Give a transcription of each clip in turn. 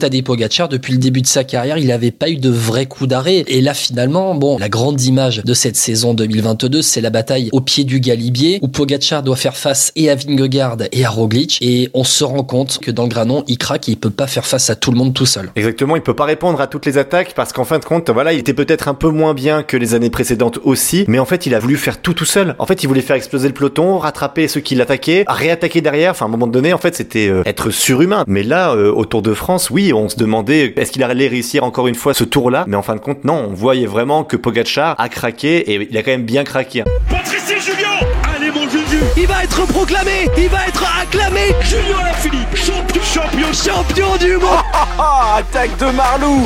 Tadej Pogacar, depuis le début de sa carrière, il n'avait pas eu de vrai coup d'arrêt. Et là, finalement, bon, la grande image de cette saison 2022, c'est la bataille au pied du Galibier, où Pogacar doit faire face et à Vingegaard et à Roglic. Et on se rend compte que dans le granon, il craque et il peut pas faire face à tout le monde tout seul. Exactement, il peut pas répondre à toutes les attaques parce qu'en fin de compte, voilà, il était peut-être un peu moins bien que les années précédentes aussi, mais en fait, il a voulu faire tout tout seul. En fait, il voulait faire exploser le peloton, rattraper ceux qui l'attaquaient, réattaquer derrière. Enfin, à un moment donné, en fait, c'était euh, être surhumain. Mais là, euh, au Tour de France, oui, on se demandait est-ce qu'il allait réussir encore une fois ce tour-là? Mais en fin de compte, non. On voyait vraiment que Pogacar a craqué et il a quand même bien craqué. Patrice Julien Allez mon Juju! Il va être proclamé Il va être acclamé! Julien Alaphilippe Champion Champion Champion du monde! Attaque de Marlou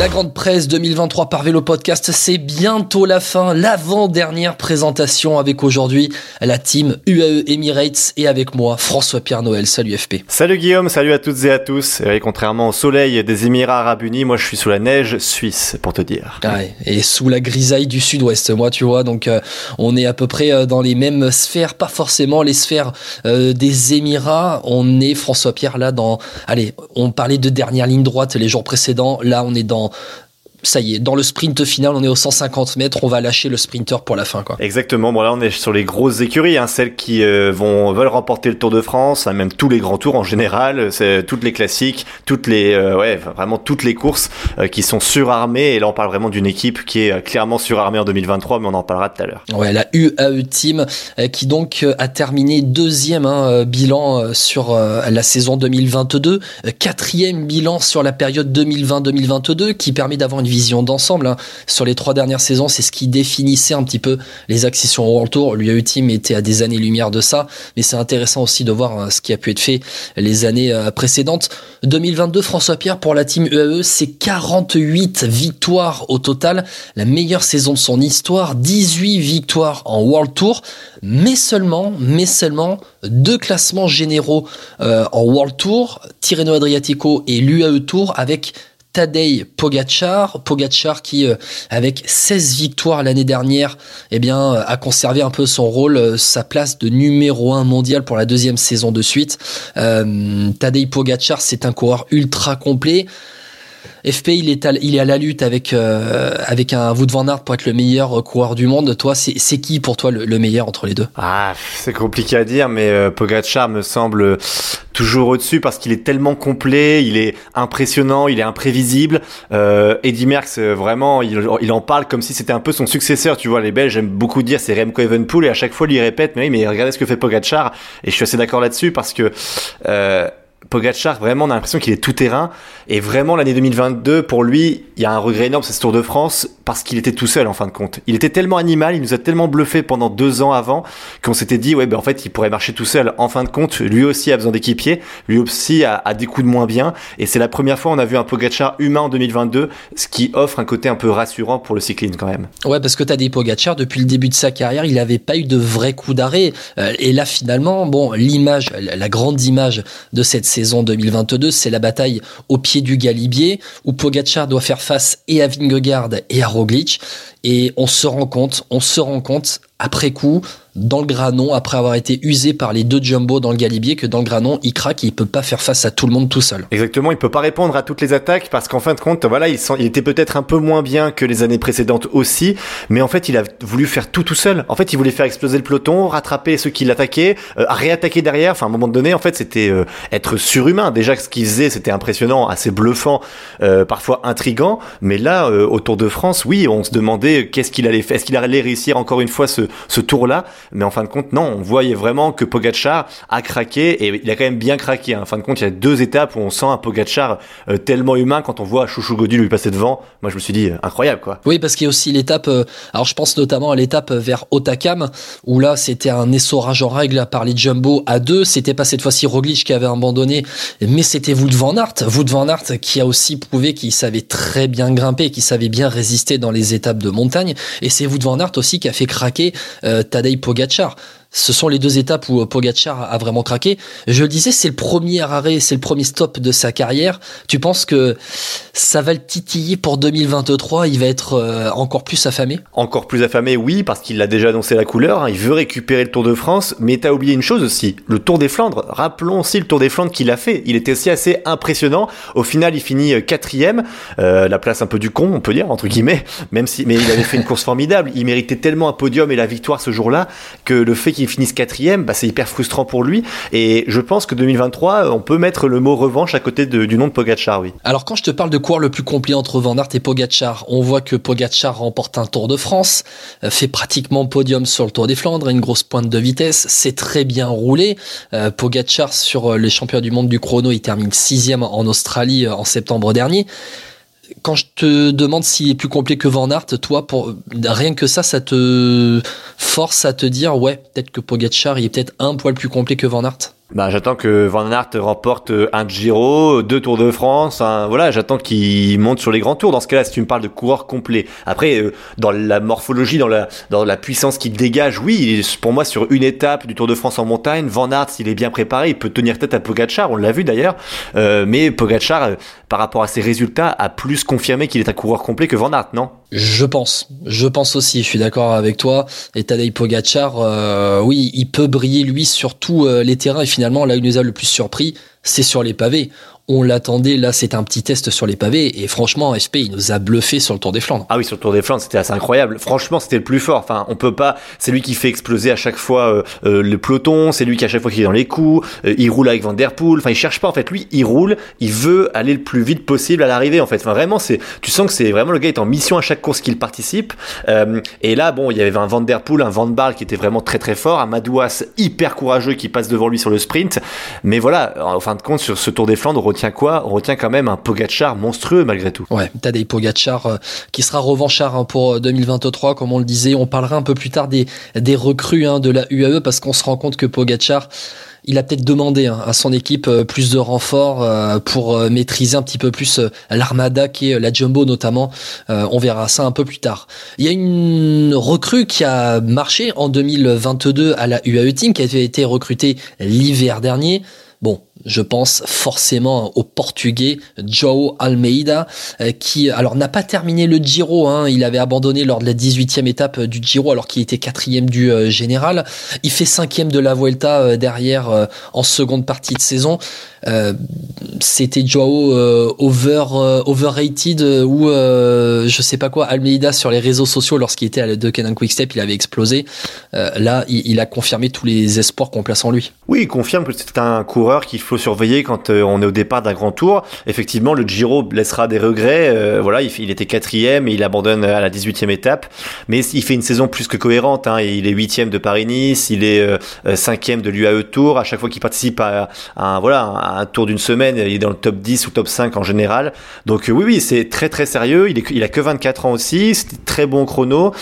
La grande presse 2023 par Vélo Podcast, c'est bientôt la fin, l'avant-dernière présentation avec aujourd'hui la team UAE Emirates et avec moi François-Pierre Noël. Salut FP. Salut Guillaume, salut à toutes et à tous. Et contrairement au soleil des Émirats Arabes Unis, moi je suis sous la neige suisse pour te dire. Ouais, et sous la grisaille du sud-ouest, moi tu vois, donc euh, on est à peu près euh, dans les mêmes sphères, pas forcément les sphères euh, des Émirats. On est François-Pierre là dans, allez, on parlait de dernière ligne droite les jours précédents, là on est dans all ça y est, dans le sprint final, on est aux 150 mètres, on va lâcher le sprinter pour la fin. Quoi. Exactement, bon là on est sur les grosses écuries, hein, celles qui euh, vont veulent remporter le Tour de France, hein, même tous les grands tours en général, c'est toutes les classiques, toutes les euh, ouais, vraiment toutes les courses euh, qui sont surarmées, et là on parle vraiment d'une équipe qui est clairement surarmée en 2023, mais on en parlera tout à l'heure. Ouais, la UAE Team qui donc a terminé deuxième hein, bilan sur la saison 2022, quatrième bilan sur la période 2020-2022 qui permet d'avoir une vision d'ensemble. Hein. Sur les trois dernières saisons, c'est ce qui définissait un petit peu les accessions au World Tour. L'UAE Team était à des années-lumière de ça, mais c'est intéressant aussi de voir hein, ce qui a pu être fait les années euh, précédentes. 2022, François Pierre, pour la team UAE, c'est 48 victoires au total, la meilleure saison de son histoire, 18 victoires en World Tour, mais seulement, mais seulement deux classements généraux euh, en World Tour, Tirreno Adriatico et l'UAE Tour avec Tadej Pogacar, Pogacar qui euh, avec 16 victoires l'année dernière, eh bien euh, a conservé un peu son rôle, euh, sa place de numéro 1 mondial pour la deuxième saison de suite. Euh, Tadej Pogacar, c'est un coureur ultra complet. FP, il est à, il est à la lutte avec euh, avec un Wout van Aert pour être le meilleur coureur du monde. Toi, c'est qui pour toi le, meilleur entre les deux? Ah, c'est compliqué à dire, mais euh, Pogacar me semble toujours au-dessus parce qu'il est tellement complet, il est impressionnant, il est imprévisible. Euh, Eddie Merckx, euh, vraiment, il, il, en parle comme si c'était un peu son successeur. Tu vois, les Belges j'aime beaucoup dire c'est Remco Evenpool et à chaque fois il répète mais oui, mais regardez ce que fait Pogacar et je suis assez d'accord là-dessus parce que euh, Pogacar, vraiment, on a l'impression qu'il est tout terrain. Et vraiment, l'année 2022, pour lui, il y a un regret énorme, c'est ce Tour de France, parce qu'il était tout seul, en fin de compte. Il était tellement animal, il nous a tellement bluffé pendant deux ans avant, qu'on s'était dit, ouais, ben, en fait, il pourrait marcher tout seul. En fin de compte, lui aussi a besoin d'équipiers, lui aussi a, des coups de moins bien. Et c'est la première fois on a vu un Pogacar humain en 2022, ce qui offre un côté un peu rassurant pour le cyclisme, quand même. Ouais, parce que t'as des Pogacar, depuis le début de sa carrière, il n'avait pas eu de vrai coup d'arrêt. Euh, et là, finalement, bon, l'image, la grande image de cette saison 2022, c'est la bataille au pied du Galibier où Pogacar doit faire face et à Vingegaard et à Roglic. Et on se rend compte, on se rend compte après coup dans le granon, après avoir été usé par les deux jumbo dans le galibier, que dans le granon, il craque et il peut pas faire face à tout le monde tout seul. Exactement, il peut pas répondre à toutes les attaques parce qu'en fin de compte, voilà, il, il était peut-être un peu moins bien que les années précédentes aussi, mais en fait, il a voulu faire tout tout seul. En fait, il voulait faire exploser le peloton, rattraper ceux qui l'attaquaient, euh, réattaquer derrière. Enfin, à un moment donné, en fait, c'était euh, être surhumain. Déjà, ce qu'il faisait, c'était impressionnant, assez bluffant, euh, parfois intrigant. Mais là, euh, au Tour de France, oui, on se demandait qu'est-ce qu'il allait faire, est-ce qu'il allait réussir encore une fois ce, ce tour-là. Mais en fin de compte, non, on voyait vraiment que Pogacar a craqué et il a quand même bien craqué. Hein. En fin de compte, il y a deux étapes où on sent un Pogacar euh, tellement humain quand on voit Chouchou Godu lui passer devant. Moi, je me suis dit, euh, incroyable, quoi. Oui, parce qu'il y a aussi l'étape, euh, alors je pense notamment à l'étape vers Otakam, où là, c'était un essorage en règle par les Jumbo à deux. C'était pas cette fois-ci Roglic qui avait abandonné, mais c'était Wout van Aert. Wout van Aert qui a aussi prouvé qu'il savait très bien grimper, qu'il savait bien résister dans les étapes de montagne. Et c'est Wout van Aert aussi qui a fait craquer euh, Tadej Pogacar. Ce sont les deux étapes où Pogacar a vraiment craqué. Je le disais, c'est le premier arrêt, c'est le premier stop de sa carrière. Tu penses que ça va le titiller pour 2023 Il va être euh, encore plus affamé? Encore plus affamé, oui, parce qu'il a déjà annoncé la couleur. Hein. Il veut récupérer le Tour de France, mais t'as oublié une chose aussi, le Tour des Flandres. Rappelons aussi le Tour des Flandres qu'il a fait. Il était aussi assez impressionnant. Au final, il finit euh, quatrième, euh, la place un peu du con, on peut dire entre guillemets, même si, mais il avait fait une course formidable. Il méritait tellement un podium et la victoire ce jour-là que le fait qu'il finisse quatrième, bah, c'est hyper frustrant pour lui. Et je pense que 2023, on peut mettre le mot revanche à côté du nom de Pogacar, oui. Alors quand je te parle de coureur le plus complet entre Van Aert et Pogacar, on voit que Pogacar remporte un Tour de France, euh, fait pratiquement podium sur le Tour des Flandres, une grosse pointe de vitesse, c'est très bien roulé. Euh, sur les champions du monde du chrono, il termine sixième en Australie euh, en septembre dernier quand je te demande s'il est plus complet que Van Aert, toi, pour rien que ça, ça te force à te dire, ouais, peut-être que Pogacar, il est peut-être un poil plus complet que Van Aert. Bah, j'attends que Van Aert remporte euh, un Giro, deux Tours de France. voilà, j'attends qu'il monte sur les grands tours. Dans ce cas-là, si tu me parles de coureur complet. Après, euh, dans la morphologie, dans la dans la puissance qu'il dégage, oui, pour moi sur une étape du Tour de France en montagne, Van Aert, s'il est bien préparé, il peut tenir tête à Pogacar. On l'a vu d'ailleurs. Euh, mais Pogacar, par rapport à ses résultats, a plus confirmé qu'il est un coureur complet que Van Aert, non? Je pense. Je pense aussi. Je suis d'accord avec toi. Et Tadej Pogacar, oui, il peut briller lui sur tous les terrains. Et finalement, là où nous a le plus surpris, c'est sur les pavés on l'attendait. Là, c'est un petit test sur les pavés. Et franchement, SP, il nous a bluffé sur le Tour des Flandres. Ah oui, sur le Tour des Flandres, c'était assez incroyable. Franchement, c'était le plus fort. Enfin, on peut pas. C'est lui qui fait exploser à chaque fois euh, euh, le peloton. C'est lui qui à chaque fois qui est dans les coups. Euh, il roule avec Van Der Poel. Enfin, il cherche pas. En fait, lui, il roule. Il veut aller le plus vite possible à l'arrivée. En fait, enfin, vraiment, c'est. Tu sens que c'est vraiment le gars est en mission à chaque course qu'il participe. et là, bon, il y avait un Van Der Poel, un Van Barl qui était vraiment très très fort, un Madouas hyper courageux qui passe devant lui sur le sprint. Mais voilà, en fin de compte, sur ce Tour des Flandres, on retient quoi? On retient quand même un Pogachar monstrueux malgré tout. Ouais, Tadej Pogachar euh, qui sera revanchard hein, pour 2023, euh, comme on le disait. On parlera un peu plus tard des, des recrues hein, de la UAE parce qu'on se rend compte que Pogachar il a peut-être demandé hein, à son équipe euh, plus de renforts pour maîtriser un petit peu plus l'armada qui est la Jumbo notamment. On verra ça un peu plus tard. Il y a une recrue qui a marché en 2022 à la UAE Team qui a été recrutée l'hiver dernier. Bon, je pense forcément au Portugais João Almeida, euh, qui alors n'a pas terminé le Giro. Hein. il avait abandonné lors de la 18e étape du Giro alors qu'il était quatrième du euh, général. Il fait cinquième de la Vuelta euh, derrière en seconde partie de saison. C'était Joao over overrated ou je sais pas quoi Almeida sur les réseaux sociaux lorsqu'il était à la Quick Quickstep, il avait explosé. là, il, il, a confirmé tous les espoirs qu'on place en lui. Oui, il confirme que c'est un coureur qui faut surveiller quand euh, on est au départ d'un grand tour. Effectivement, le Giro laissera des regrets. Euh, voilà, il, était quatrième et il abandonne à la 18e étape, mais il fait une saison plus que cohérente. Hein. Il est huitième de Paris-Nice, il est euh, cinquième de l'UAE Tour. À chaque fois qu'il participe à, un voilà un tour d'une semaine, il est dans le top 10 ou top 5 en général. Donc oui, oui, c'est très très sérieux. Il, a que 24 ans aussi, c'est très bon chrono,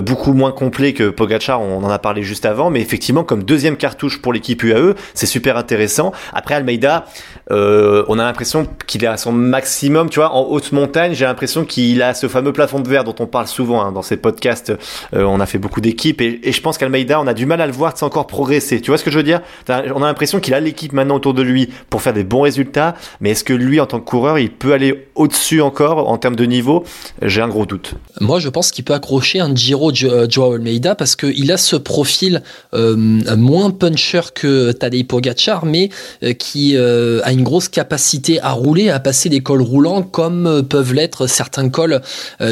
beaucoup moins complet que Pogacar. On en a parlé juste avant, mais effectivement comme deuxième cartouche pour l'équipe UAE, c'est super intéressant. Après Almeida, euh, on a l'impression qu'il est à son maximum, tu vois, en haute montagne. J'ai l'impression qu'il a ce fameux plafond de verre dont on parle souvent hein, dans ces podcasts. Euh, on a fait beaucoup d'équipes et, je pense qu'Almeida, on a du mal à le voir c'est encore progresser. Tu vois ce que je veux dire? On a l'impression qu'il a l'équipe maintenant autour de lui pour faire des bons résultats, mais est-ce que lui, en tant que coureur, il peut aller au-dessus encore en termes de niveau? J'ai un gros doute. Moi, je pense qu'il peut accrocher un Giro euh, Joao Almeida parce qu'il a ce profil moins puncher que Tadej Pogacar, mais qui euh, a une grosse capacité à rouler, à passer des cols roulants comme euh, peuvent l'être certains cols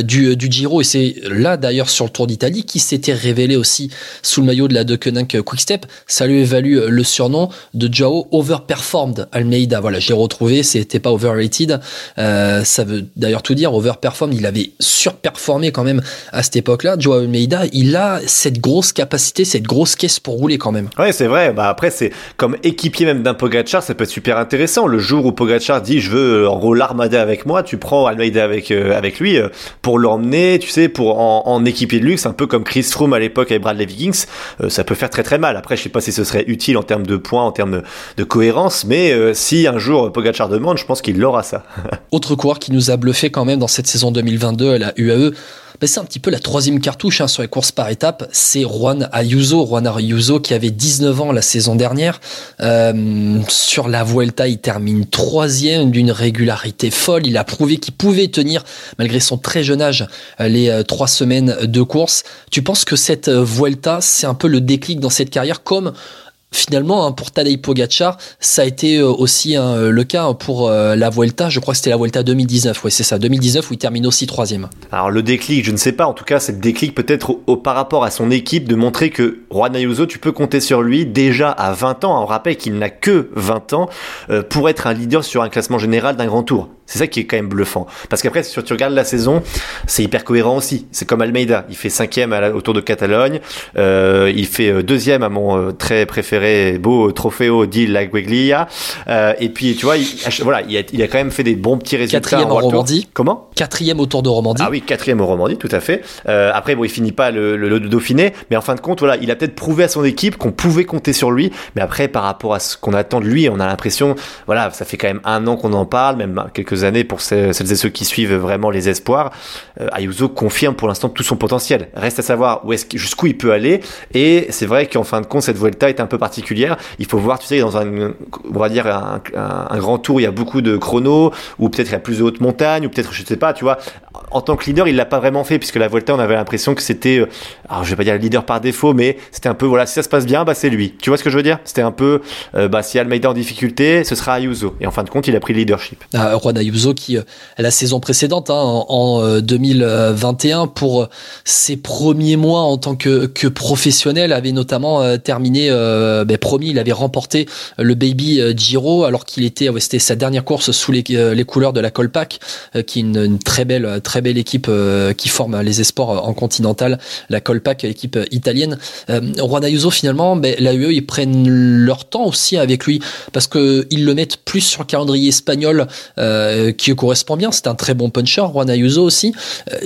du, du Giro. Et c'est là d'ailleurs sur le Tour d'Italie qui s'était révélé aussi sous le maillot de la Deceuninck Quickstep. Ça lui évalue le surnom de Joao Overperformed Almeida. Voilà, j'ai retrouvé, c'était pas overrated. ça veut d'ailleurs tout dire. Overperformed, il avait surperformé quand même à cette époque-là. Joao Almeida, il a cette grosse capacité, cette grosse caisse pour rouler quand même. Ouais, c'est vrai. Bah après, c'est comme équipier même d'un Pogacar ça peut être super intéressant. Le jour où Pogacar dit je veux en gros l'armada avec moi, tu prends Almeida avec euh, avec lui euh, pour l'emmener, tu sais, pour en, en équipier de luxe, un peu comme Chris Froome à l'époque avec Bradley. Euh, ça peut faire très très mal. Après, je sais pas si ce serait utile en termes de points, en termes de, cohérence, mais si un jour Pogacar demande, je pense qu'il l'aura ça. Autre coureur qui nous a bluffé quand même dans cette saison 2022 à la UAE ben, c'est un petit peu la troisième cartouche hein, sur les courses par étapes. C'est Juan Ayuso, Juan Ayuso qui avait 19 ans la saison dernière. Euh, sur la Vuelta, il termine troisième d'une régularité folle. Il a prouvé qu'il pouvait tenir, malgré son très jeune âge, les trois semaines de course. Tu penses que cette Vuelta, c'est un peu le déclic dans cette carrière, comme finalement, hein, pour Tadej Pogacar, ça a été euh, aussi hein, euh, le cas pour euh, la Vuelta. Je crois que c'était la Vuelta 2019. Oui, c'est ça, 2019 où il termine aussi troisième. Alors le déclic, je ne sais pas. En tout cas, c'est le déclic peut-être par rapport à son équipe de montrer que Juan Ayuso, tu peux compter sur lui déjà à 20 ans. On rappelle qu'il n'a que 20 ans pour être un leader sur un classement général d'un grand tour. C'est ça qui est quand même bluffant. Parce qu'après, si tu regardes la saison, c'est hyper cohérent aussi. C'est comme Almeida. Il fait cinquième à autour de Catalogne. Il fait deuxième à mon très préféré beau Trofeo di La Gueglia. Euh, et puis, tu vois, il, voilà, il a, il a, quand même fait des bons petits résultats. Quatrième en, Romandie. Comment? Quatrième au Tour de Romandie. Ah oui, quatrième au Romandie, tout à fait. Euh, après, bon, il finit pas le, le, le, Dauphiné, mais en fin de compte, voilà, il a peut-être prouvé à son équipe qu'on pouvait compter sur lui. Mais après, par rapport à ce qu'on attend de lui, on a l'impression, voilà, ça fait quand même un an qu'on en parle, même quelques années pour celles et ceux qui suivent vraiment les espoirs. Euh, Ayuso confirme pour l'instant tout son potentiel. Reste à savoir où est-ce jusqu'où il peut aller. Et c'est vrai qu'en fin de compte, cette Vuelta est un peu particulière. Il faut voir, tu sais, dans un, on va dire un, grand tour, il y a beaucoup de chronos, ou peut-être il y a plus de hautes montagnes, ou peut-être, je sais pas, tu vois. En tant que leader, il l'a pas vraiment fait, puisque la Volta, on avait l'impression que c'était, euh, alors je vais pas dire le leader par défaut, mais c'était un peu, voilà, si ça se passe bien, bah c'est lui. Tu vois ce que je veux dire? C'était un peu, euh, bah si Almeida en difficulté, ce sera Ayuso. Et en fin de compte, il a pris le leadership. Ah, Juan Ayuso qui, euh, la saison précédente, hein, en, 2021, pour ses premiers mois en tant que professionnel, avait notamment terminé ben, premier il avait remporté le Baby euh, Giro alors qu'il était, c'était sa dernière course sous les, euh, les couleurs de la Colpac, euh, qui est une, très belle, très belle équipe qui forme les esports en continental, la Colpac, équipe italienne. Juan Ayuso finalement, ben, la UE ils prennent leur temps aussi avec lui parce que ils le mettent plus sur le calendrier espagnol qui correspond bien. C'est un très bon puncher, Juan Ayuso aussi.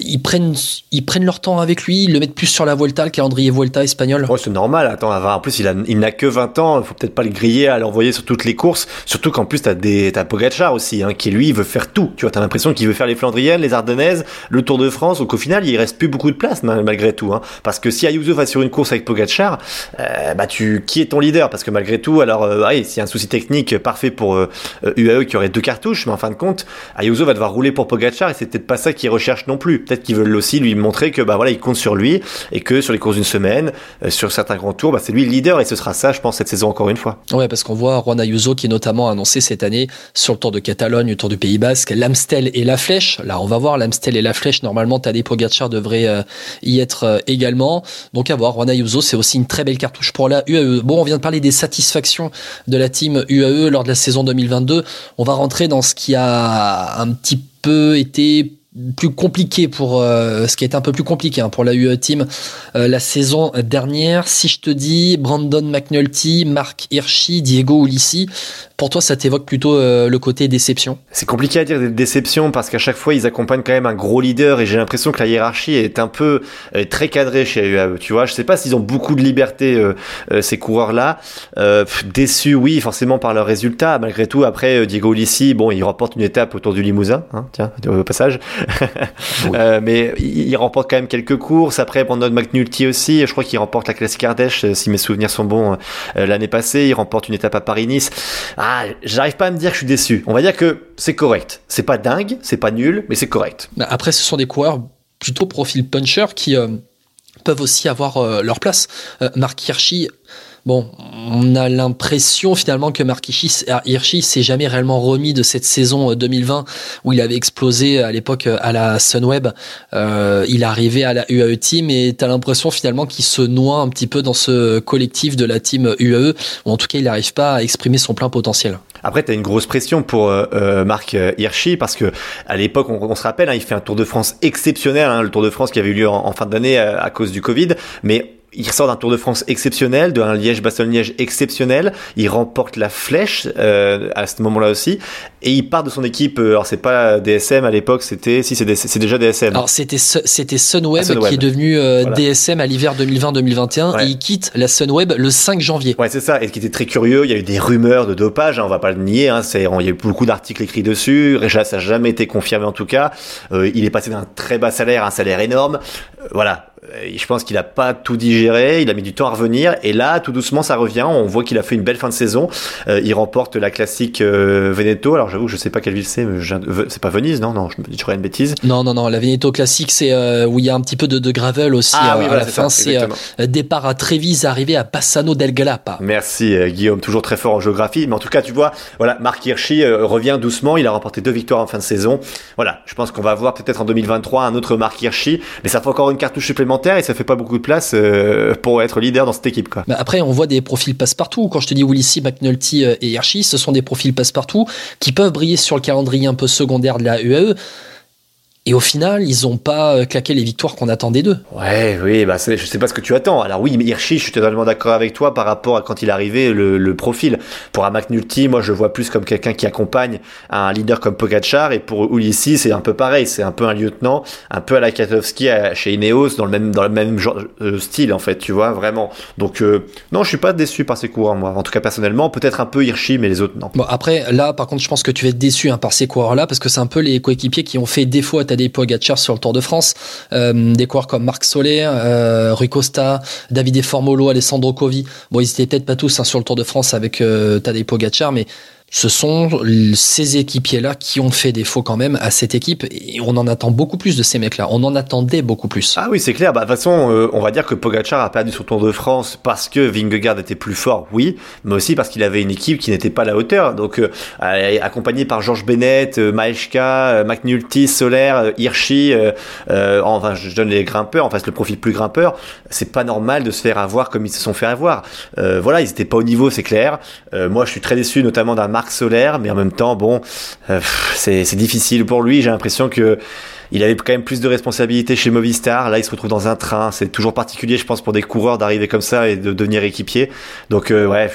ils prennent, ils prennent leur temps avec lui, ils le mettent plus sur la Vuelta, le calendrier Vuelta espagnol. c'est normal. Attends, en plus il, n'a que 20 ans il faut peut-être pas le griller à l'envoyer sur toutes les courses. Surtout qu'en plus, t'as des, t'as Pogacar aussi, hein, qui lui, veut faire tout. Tu vois, t'as l'impression qu'il veut faire les Flandriennes, les Ardennaises, le Tour de France, donc au final, il reste plus beaucoup de place, malgré tout, hein. Parce que si Ayuso va sur une course avec Pogacar, euh, bah, tu, qui est ton leader? Parce que malgré tout, alors, euh, ouais, s'il y a un souci technique parfait pour euh, UAE qui aurait deux cartouches, mais en fin de compte, Ayuso va devoir rouler pour Pogacar et c'est peut-être pas ça qu'il recherche non plus. Peut-être qu'ils veulent aussi lui montrer que, bah voilà, il compte sur lui et que sur les courses d'une semaine, sur certains grands tours, bah, c'est lui le leader et ce sera ça, je pense, cette saison encore une fois. Ouais, parce qu'on voit Juan Ayuso qui est notamment annoncé cette année sur le Tour de Catalogne, le Tour du Pays Basque, l'Amstel et la Flèche. Là, on va voir l'Amstel et la Flèche. Normalement, Tadej Pogacar devrait euh, y être euh, également. Donc à voir. Juan Ayuso, c'est aussi une très belle cartouche pour la UAE. Bon, on vient de parler des satisfactions de la team UAE lors de la saison 2022. On va rentrer dans ce qui a un petit peu été plus compliqué pour euh, ce qui est un peu plus compliqué hein, pour la UE Team euh, la saison dernière. Si je te dis Brandon McNulty, Mark Hirschi, Diego Ulissi, pour toi, ça t'évoque plutôt euh, le côté déception? C'est compliqué à dire des déceptions parce qu'à chaque fois, ils accompagnent quand même un gros leader et j'ai l'impression que la hiérarchie est un peu très cadrée chez UAE. Tu vois, je sais pas s'ils ont beaucoup de liberté ces coureurs-là. déçus, oui, forcément par leurs résultats. Malgré tout, après Diego Ulissi, bon, il remporte une étape autour du Limousin, hein, tiens, au passage. Euh, mais il, remporte quand même quelques courses. Après, Brandon McNulty aussi. Je crois qu'il remporte la classique Ardèche, euh, si mes souvenirs sont bons, euh, l'année passée. Il remporte une étape à Paris-Nice. Ah, j'arrive pas à me dire que je suis déçu. On va dire que c'est correct. C'est pas dingue, c'est pas nul, mais c'est correct. Après, ce sont des coureurs plutôt profil puncher qui peuvent aussi avoir leur place. Marc Hirschi Bon, on a l'impression finalement que Mark Hirschi s'est jamais réellement remis de cette saison 2020 euh, où il avait explosé à l'époque euh, à la Sunweb. Euh, il arrivé à la UAE Team et tu as l'impression finalement qu'il se noie un petit peu dans ce collectif de la team UAE ou en tout cas il n'arrive pas à exprimer son plein potentiel. Après, tu as une grosse pression pour euh, Marc Hirschi parce que à l'époque, on, se rappelle, hein, il fait un Tour de France exceptionnel, hein, le Tour de France qui avait eu lieu en, fin d'année à, à cause du Covid, mais il sort d'un Tour de France exceptionnel, d'un Liège-Bastogne-Liège exceptionnel. Il remporte la flèche euh, à ce moment-là aussi, et il part de son équipe. Euh, alors c'est pas DSM à l'époque, c'était si c'est déjà DSM. Alors c'était c'était Sunweb, ah, qui est devenu euh, DSM à l'hiver 2020-2021 et il quitte la Sunweb le 5 janvier. Ouais c'est ça. Et ce qui était très curieux, il y a eu des rumeurs de dopage, hein, on va pas le nier. Hein, il y a eu beaucoup d'articles écrits dessus. Ça n'a jamais été confirmé en tout cas. il est passé d'un très bas salaire à un salaire énorme. voilà euh, je pense qu'il a pas tout digéré, il a mis du temps à revenir, et là, tout doucement, ça revient. On voit qu'il a fait une belle fin de saison. Euh, il remporte la classique euh, Veneto. Alors j'avoue, je sais pas quelle ville c'est, c'est pas Venise, non? Non, je me dis une bêtise. Non, non, non. La Veneto classique, c'est où il y a un petit peu de, gravel aussi. Ah, oui, à la fin, c'est départ à Trévise, arrivé à Passano del Galapa. Merci Guillaume, toujours très fort en géographie. Mais en tout cas, tu vois, voilà, Marc Hirschi revient doucement. Il a remporté deux victoires en fin de saison. Voilà, je pense qu'on va voir peut-être en 2023 un autre Marc Hirschi, mais ça fait encore une cartouche supplémentaire et ça fait pas beaucoup de place euh, pour être leader dans cette équipe. Quoi. Bah, après, on voit des profils passe-partout. Quand je te dis Willis, McNulty euh, et Hershey, ce sont des profils passe-partout qui peuvent briller sur le calendrier un peu secondaire de la UAE. Et au final, ils ont pas euh, claqué les victoires qu'on attendait d'eux. Ouais, oui, bah je sais pas ce que tu attends. Alors oui, mais Hirschi, je suis totalement d'accord avec toi par rapport à quand il est arrivé, le, le profil. Pour un McNulty, moi je le vois plus comme quelqu'un qui accompagne un leader comme Pogacar, et pour Ulissi, c'est un peu pareil. C'est un peu un lieutenant, un peu à la Katowski chez Ineos, dans le même dans le même genre, euh, style en fait, tu vois, vraiment. Donc euh, non, je suis pas déçu par ces coureurs, moi. En tout cas personnellement, peut-être un peu Hirschi, mais les autres non. Bon après, là, par contre, je pense que tu vas être déçu hein, par ces coureurs-là parce que c'est un peu les coéquipiers qui ont fait défaut à des Pogacar sur le Tour de France, euh, des coureurs comme Marc Soler, euh, Rui Costa, Davide Formolo, Alessandro Covi. Bon, ils étaient peut-être pas tous hein, sur le Tour de France avec euh, Tadej Pogacar, mais ce sont ces équipiers-là qui ont fait défaut quand même à cette équipe et on en attend beaucoup plus de ces mecs-là. On en attendait beaucoup plus. Ah oui, c'est clair. Bah, de toute façon, euh, on va dire que Pogacar a perdu son Tour de France parce que Vingegaard était plus fort, oui, mais aussi parce qu'il avait une équipe qui n'était pas à la hauteur. Donc, euh, accompagné par Georges Bennett, euh, euh McNulty, Soler, Hirschi, enfin, je donne les grimpeurs, enfin, le profil plus grimpeur. C'est pas normal de se faire avoir comme ils se sont fait avoir. voilà, ils étaient pas au niveau, c'est clair. moi, je suis très déçu, notamment d'un Marc Solaire, mais en même temps, bon, euh, c'est difficile pour lui. J'ai l'impression que il avait quand même plus de responsabilités chez Movistar. Là, il se retrouve dans un train. C'est toujours particulier, je pense, pour des coureurs d'arriver comme ça et de devenir équipier. Donc, euh, ouais,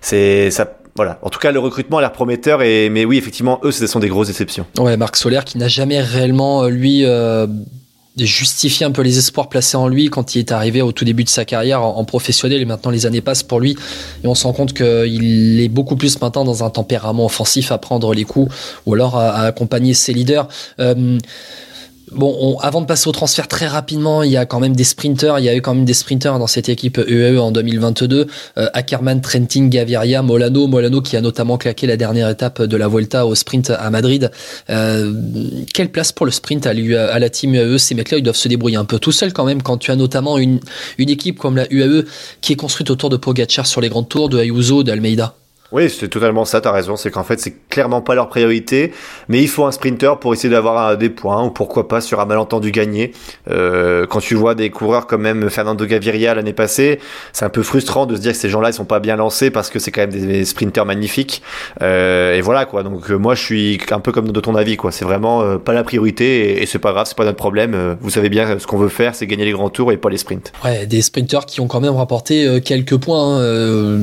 c'est ça. Voilà. En tout cas, le recrutement a l'air prometteur. Et mais oui, effectivement, eux, ce sont des grosses déceptions. Ouais, Marc Solaire qui n'a jamais réellement euh, lui de justifier un peu les espoirs placés en lui quand il est arrivé au tout début de sa carrière en, professionnel et maintenant les années passent pour lui et on se rend compte qu'il est beaucoup plus maintenant dans un tempérament offensif à prendre les coups ou alors à, accompagner ses leaders. Euh, Bon, avant de passer au transfert très rapidement, il y a quand même des sprinters. Il y a eu quand même des sprinters dans cette équipe UAE en 2022. Euh, Ackerman, Trentin, Gaviria, Molano. Molano qui a notamment claqué la dernière étape de la Vuelta au sprint à Madrid. Euh, quelle place pour le sprint à, à la team UAE Ces mecs-là, ils doivent se débrouiller un peu tout seuls quand même quand tu as notamment une, une équipe comme la UAE qui est construite autour de Pogacar sur les grands tours, de Ayuso, d'Almeida. Oui, c'est totalement ça, t'as raison. C'est qu'en fait, c'est clairement pas leur priorité, mais il faut un sprinter pour essayer d'avoir des points, ou pourquoi pas sur un malentendu gagné. Euh, quand tu vois des coureurs comme même Fernando Gaviria l'année passée, c'est un peu frustrant de se dire que ces gens-là, ils sont pas bien lancés parce que c'est quand même des sprinters magnifiques. Euh, et voilà, quoi. Donc, euh, moi, je suis un peu comme de ton avis, quoi. C'est vraiment euh, pas la priorité et, et c'est pas grave, c'est pas notre problème. Euh, vous savez bien ce qu'on veut faire, c'est gagner les grands tours et pas les sprints. Ouais, des sprinters qui ont quand même rapporté quelques points. Hein.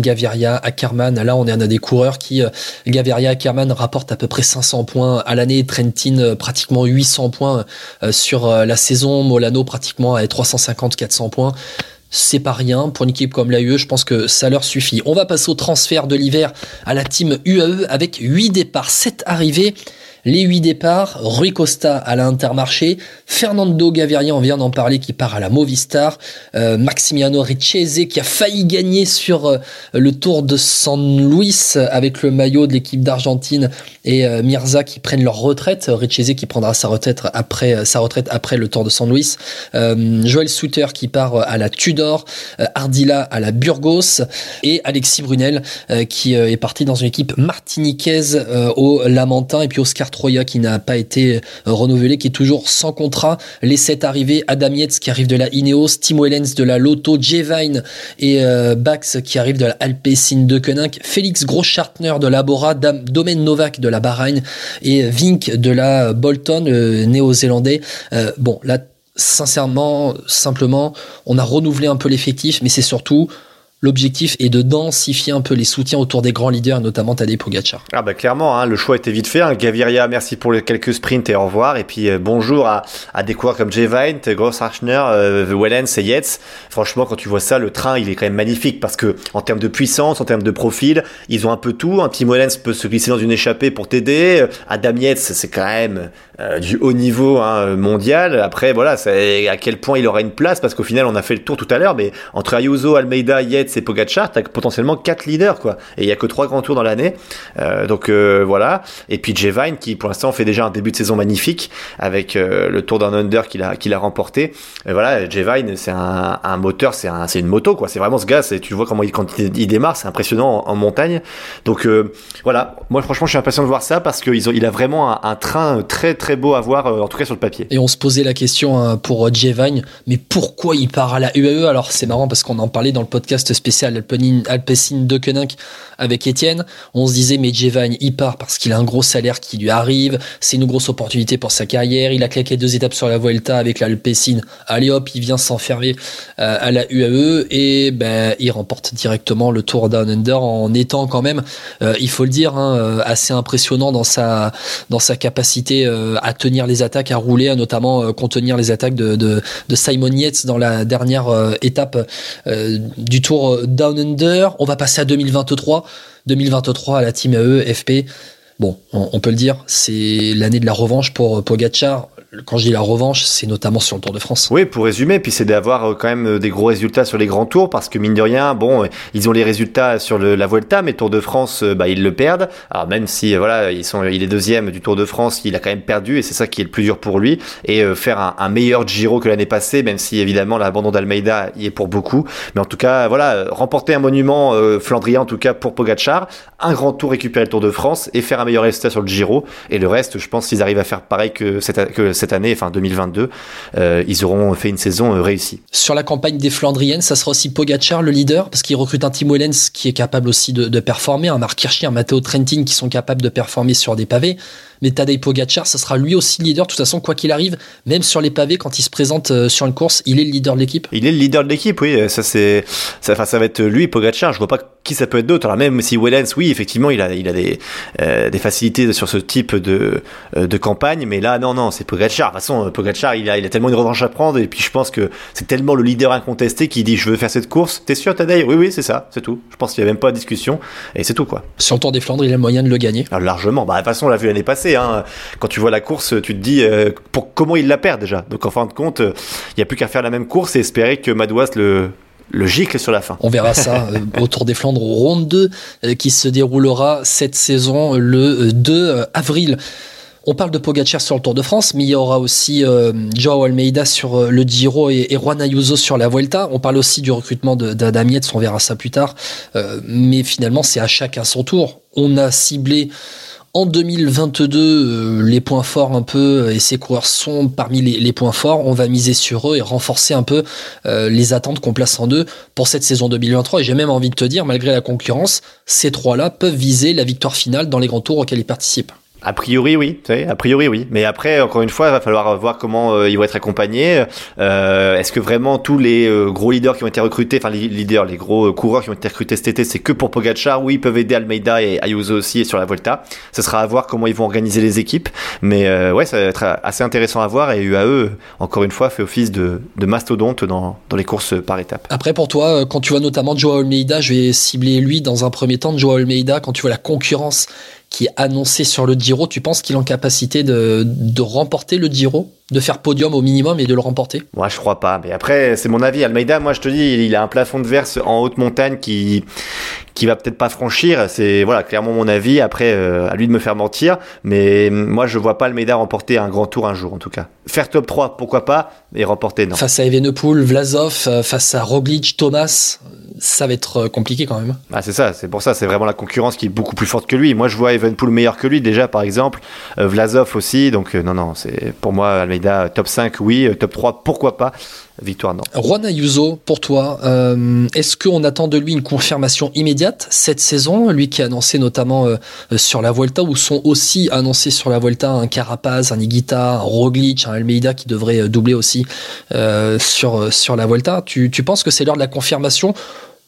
Gaviria, Akar Là, on est un des coureurs qui, euh, Gaviria Ackerman rapporte à peu près 500 points à l'année. Trentin, euh, pratiquement 800 points euh, sur la saison. Molano, pratiquement à 350-400 points c'est pas rien pour une équipe comme l'AUE, je pense que ça leur suffit. On va passer au transfert de l'hiver à la team UAE avec 8 départs, 7 arrivées les huit départs, Rui Costa à l'Intermarché, Fernando Gaviria, on vient d'en parler, qui part à la Movistar, euh, Maximiano Richese qui a failli gagner sur euh, le Tour de San Luis avec le maillot de l'équipe d'Argentine et euh, Mirza qui prennent leur retraite, Richese qui prendra sa retraite après sa retraite après le Tour de San Luis, Joël Souter qui part à la Tudor, Ardila à la Burgos et Alexis Brunel qui est parti dans une équipe martiniquaise au Lamentin et puis Oscar Troya qui n'a pas été euh, renouvelé, qui est toujours sans contrat. Les sept arrivés, Adam Yates qui arrive de la Ineos, Timo Ehlens de la Lotto, Jevine et euh, Bax qui arrive de la Alpecin de Koenig, Félix Groschartner de la Bora, Domen Novak de la Bahreïn et Vink de la Bolton, néo-zélandais. Euh, bon, là, sincèrement, simplement, on a renouvelé un peu l'effectif, mais c'est surtout L'objectif est de densifier un peu les soutiens autour des grands leaders, notamment Tadej Pogacar. Ah bah clairement, hein, le choix était vite fait. Hein. Gaviria, merci pour les quelques sprints et au revoir. Et puis euh, bonjour à, des coureurs comme Jay Vine, Gross Archner, euh, Wellens et Yates. Franchement, quand tu vois ça, le train, il est quand même magnifique parce que en termes de puissance, en termes de profil, ils ont un peu tout. Un petit Wellens peut se glisser dans une échappée pour t'aider. Adam Yates, c'est quand même euh, du haut niveau hein, mondial. Après, voilà, c'est à quel point il aura une place parce qu'au final, on a fait le tour tout à l'heure, mais entre Ayuso, Almeida, Yates c'est Pogacar, t'as potentiellement quatre leaders quoi. Et il y a que trois grands tours dans l'année. Euh, donc euh, voilà. Et puis Jevine qui pour l'instant fait déjà un début de saison magnifique avec euh, le Tour d'un Under qu'il a qu'il a remporté. Et voilà, Jevine c'est un, moteur, c'est un, une moto quoi. C'est vraiment ce gars. Tu vois comment il quand il, démarre, c'est impressionnant en, montagne. Donc voilà. Moi franchement, je suis impatient de voir ça parce qu'il il a vraiment un, un, train très très beau à voir en tout cas sur le papier. Et on se posait la question hein, pour Jevine, mais pourquoi il part à la UAE Alors c'est marrant parce qu'on en parlait dans le podcast spécial Alpecin de Koenig avec Étienne. On se disait, mais Jevan, il part parce qu'il a un gros salaire qui lui arrive. C'est une grosse opportunité pour sa carrière. Il a claqué deux étapes sur la Vuelta avec l'Alpecin. Allez hop, il vient s'enfermer euh, à la UAE et ben, il remporte directement le Tour Down Under en étant quand même, euh, il faut le dire, hein, euh, assez impressionnant dans sa, dans sa capacité à tenir les attaques, à rouler, à notamment contenir les attaques de, de Simon Yates dans la dernière étape du Tour Down Under. On va passer à 2023. 2023 à la Team AE, FP. Bon, on, peut le dire, c'est l'année de la revanche pour Pogacar quand je dis la revanche, c'est notamment sur le Tour de France. Oui, pour résumer, puis c'est d'avoir euh, quand même euh, des gros résultats sur les grands tours, parce que mine de rien, bon, euh, ils ont les résultats sur la Vuelta, mais Tour de France, bah, ils le perdent. Alors même si, voilà, ils sont, il est deuxième du Tour de France, il a quand même perdu, et c'est ça qui est le plus dur pour lui. Et faire un, un, meilleur Giro que l'année passée, même si évidemment l'abandon d'Almeida y est pour beaucoup. Mais en tout cas, voilà, remporter un monument flandrien, en tout cas pour Pogachar, un grand tour récupérer le Tour de France et faire un meilleur résultat sur le Giro. Et le reste, je pense qu'ils arrivent à faire pareil que cette, que cette année, enfin 2022, euh, ils auront fait une saison euh, réussie. Sur la campagne des Flandriennes, ça sera aussi Pogacar le leader, parce qu'il recrute un Tim Wellens qui est capable aussi de, de performer, un Marc Hirschi, un Matteo Trentin qui sont capables de performer sur des pavés mais Tadej Pogacar, ça sera lui aussi leader. De toute façon, quoi qu'il arrive, même sur les pavés, quand il se présente euh, sur une course, il est le leader de l'équipe. Il est le leader de l'équipe, oui. Ça c'est, ça, ça va être lui, Pogacar. Je vois pas qui ça peut être d'autre. Alors même si Wellens, oui, effectivement, il a, il a des, euh, des facilités sur ce type de, euh, de campagne, mais là, non, non, c'est Pogacar. De toute façon, Pogacar, il a, il a tellement une revanche à prendre, et puis je pense que c'est tellement le leader incontesté qui dit je veux faire cette course. T'es sûr, Tadej? Oui, oui, c'est ça, c'est tout. Je pense qu'il y a même pas de discussion, et c'est tout, quoi. Sur le Tour des Flandres, il a moyen de le gagner. Alors, largement. Bah, de toute façon, on l'a vu l'année passée, hein. Quand tu vois la course, tu te dis euh, pour comment il la perd déjà. Donc en fin de compte, il n'y a plus qu'à faire la même course et espérer que Madouas le le gicle sur la fin. On verra ça euh, au Tour des Flandres, ronde 2, euh, qui se déroulera cette saison le 2 avril. On parle de Pogacar sur le Tour de France, mais il y aura aussi Joao Almeida sur le Giro et, Juan Ayuso sur la Vuelta. On parle aussi du recrutement d'Adam Yates, on verra ça plus tard. mais finalement, c'est à chacun son tour. On a ciblé en 2022, euh, les points forts un peu, euh, et ces coureurs sont parmi les, points forts, on va miser sur eux et renforcer un peu euh, les attentes qu'on place en eux pour cette saison 2023. Et j'ai même envie de te dire, malgré la concurrence, ces trois-là peuvent viser la victoire finale dans les grands tours auxquels ils participent. A priori, oui. A priori, oui. Mais après, encore une fois, il va falloir voir comment euh, ils vont être accompagnés. Euh, Est-ce que vraiment tous les euh, gros leaders qui ont été recrutés, enfin les leaders, les gros euh, coureurs qui ont été recrutés cet été, c'est que pour Pogacar Oui, ils peuvent aider Almeida et Ayuso aussi sur la Volta. Ce sera à voir comment ils vont organiser les équipes. Mais ouais, ça va être assez intéressant à voir. Et UAE, encore une fois, fait office de, de mastodonte dans, dans les courses par étapes. Après, pour toi, quand tu vois notamment Joao Almeida, je vais cibler lui dans un premier temps. Joao Almeida, quand tu vois la concurrence qui est annoncé sur le Giro, tu penses qu'il est en capacité de, de remporter le Giro? De faire podium au minimum et de le remporter Moi, je crois pas. Mais après, c'est mon avis. Almeida, moi, je te dis, il a un plafond de verse en haute montagne qui qui va peut-être pas franchir. C'est voilà, clairement mon avis. Après, euh, à lui de me faire mentir. Mais moi, je vois pas Almeida remporter un grand tour un jour, en tout cas. Faire top 3, pourquoi pas, mais remporter, non. Face à Evenepoel, Vlasov, euh, face à Roglic, Thomas, ça va être compliqué quand même. Ah, c'est ça, c'est pour ça, c'est vraiment la concurrence qui est beaucoup plus forte que lui. Moi, je vois Evenpool meilleur que lui déjà, par exemple. Vlasov aussi, donc non, non, c'est pour moi, Almeida, top 5, oui, top 3, pourquoi pas victoire, non. Juan Ayuso, pour toi, euh, est-ce qu'on attend de lui une confirmation immédiate cette saison Lui qui a annoncé notamment euh, sur la Volta, où sont aussi annoncés sur la Volta un Carapaz, un Igita, un Roglic, un Almeida qui devrait doubler aussi euh, sur, la Volta. Tu penses que c'est l'heure de la confirmation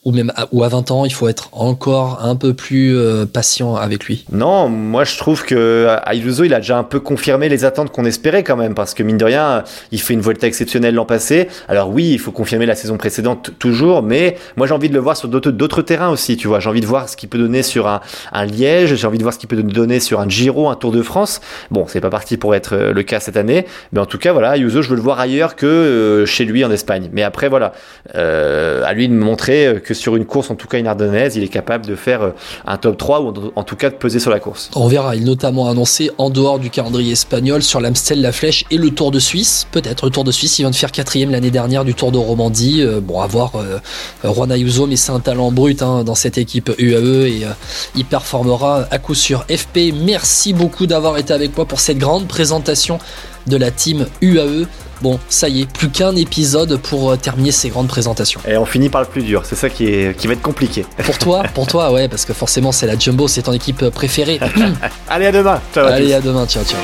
ou même à, ou à 20 ans, il faut être encore un peu plus euh, patient avec lui. Non, moi je trouve que Ayuso, il a déjà un peu confirmé les attentes qu'on espérait quand même, parce que mine de rien, il fait une Volta exceptionnelle l'an passé. Alors oui, il faut confirmer la saison précédente toujours, mais moi j'ai envie de le voir sur d'autres terrains aussi, tu vois. J'ai envie de voir ce qu'il peut donner sur un, Liège, j'ai envie de voir ce qu'il peut donner sur un Giro, un Tour de France. Bon, c'est pas parti pour être euh, le cas cette année, mais en tout cas, voilà, Ayuso, je veux le voir ailleurs que euh, chez lui en Espagne. Mais après, voilà, euh, à lui de me montrer que sur une course, en tout cas une ardennaise, il est capable de faire euh, un top 3 ou en tout cas de peser sur la course. On verra. Il notamment annoncé en dehors du calendrier espagnol sur l'Amstel, la Flèche et le Tour de Suisse. Peut-être le Tour de Suisse. Il vient de faire quatrième l'année dernière du Tour de Romandie. Euh, bon, à voir euh, Juan Ayuso, mais c'est un talent brut hein, dans cette équipe UAE et il performera à coup sûr. FP, merci beaucoup d'avoir été avec moi pour cette grande présentation de la team UAE. Bon, ça y est, plus qu'un épisode pour euh, terminer ces grandes présentations. Et on finit par le plus dur, c'est ça qui, est, qui va être compliqué. Pour toi, pour toi, ouais, parce que forcément c'est la Jumbo, c'est ton équipe préférée. Allez, à demain. Ciao Allez, à demain, ciao, ciao.